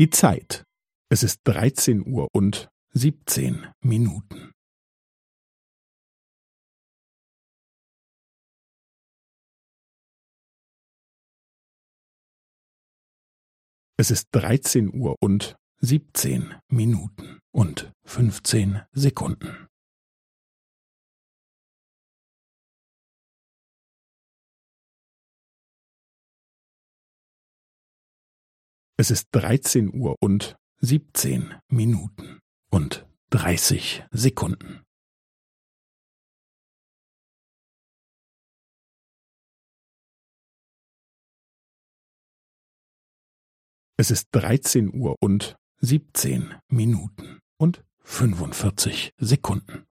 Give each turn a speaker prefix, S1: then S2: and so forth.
S1: Die Zeit. Es ist dreizehn Uhr und siebzehn Minuten. Es ist dreizehn Uhr und siebzehn Minuten und fünfzehn Sekunden. Es ist dreizehn Uhr und siebzehn Minuten und dreißig Sekunden. Es ist dreizehn Uhr und siebzehn Minuten und fünfundvierzig Sekunden.